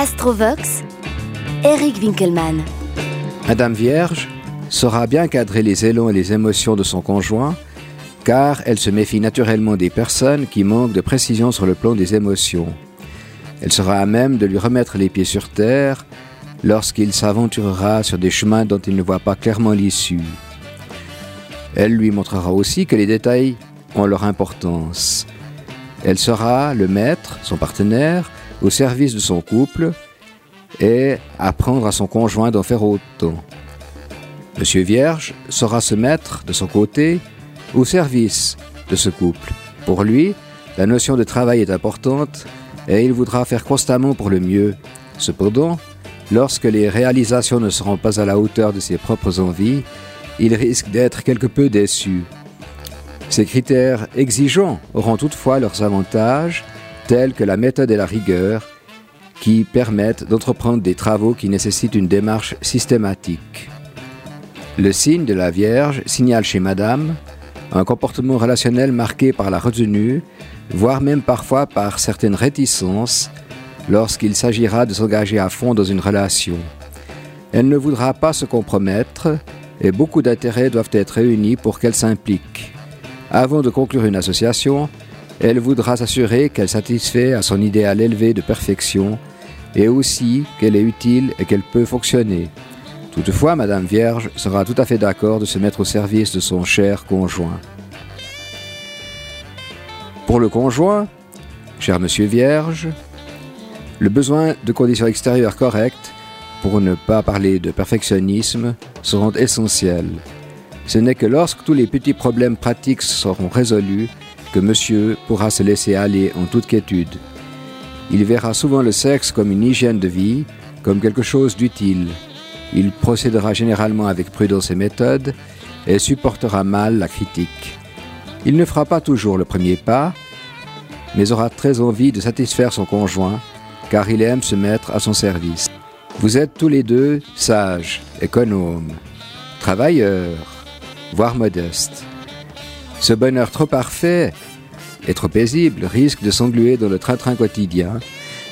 Astrovox, Eric Winkelmann. Madame Vierge saura bien cadrer les élans et les émotions de son conjoint, car elle se méfie naturellement des personnes qui manquent de précision sur le plan des émotions. Elle sera à même de lui remettre les pieds sur terre lorsqu'il s'aventurera sur des chemins dont il ne voit pas clairement l'issue. Elle lui montrera aussi que les détails ont leur importance. Elle sera le maître, son partenaire, au service de son couple et apprendre à son conjoint d'en faire autant. Monsieur Vierge saura se mettre de son côté au service de ce couple. Pour lui, la notion de travail est importante et il voudra faire constamment pour le mieux. Cependant, lorsque les réalisations ne seront pas à la hauteur de ses propres envies, il risque d'être quelque peu déçu. Ces critères exigeants auront toutefois leurs avantages, tels que la méthode et la rigueur, qui permettent d'entreprendre des travaux qui nécessitent une démarche systématique. Le signe de la Vierge signale chez Madame un comportement relationnel marqué par la retenue, voire même parfois par certaines réticences, lorsqu'il s'agira de s'engager à fond dans une relation. Elle ne voudra pas se compromettre et beaucoup d'intérêts doivent être réunis pour qu'elle s'implique. Avant de conclure une association, elle voudra s'assurer qu'elle satisfait à son idéal élevé de perfection et aussi qu'elle est utile et qu'elle peut fonctionner. Toutefois, Madame Vierge sera tout à fait d'accord de se mettre au service de son cher conjoint. Pour le conjoint, cher Monsieur Vierge, le besoin de conditions extérieures correctes, pour ne pas parler de perfectionnisme, seront essentiels. Ce n'est que lorsque tous les petits problèmes pratiques seront résolus que monsieur pourra se laisser aller en toute quiétude. Il verra souvent le sexe comme une hygiène de vie, comme quelque chose d'utile. Il procédera généralement avec prudence et méthode et supportera mal la critique. Il ne fera pas toujours le premier pas, mais aura très envie de satisfaire son conjoint, car il aime se mettre à son service. Vous êtes tous les deux sages, économes, travailleurs, voire modestes. Ce bonheur trop parfait et trop paisible risque de s'engluer dans le train-train quotidien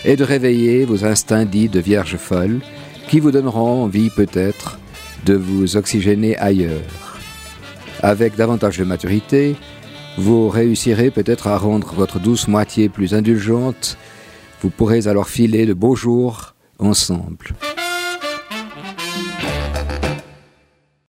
et de réveiller vos instincts dits de vierge folle qui vous donneront envie peut-être de vous oxygéner ailleurs. Avec davantage de maturité, vous réussirez peut-être à rendre votre douce moitié plus indulgente. Vous pourrez alors filer de beaux jours ensemble.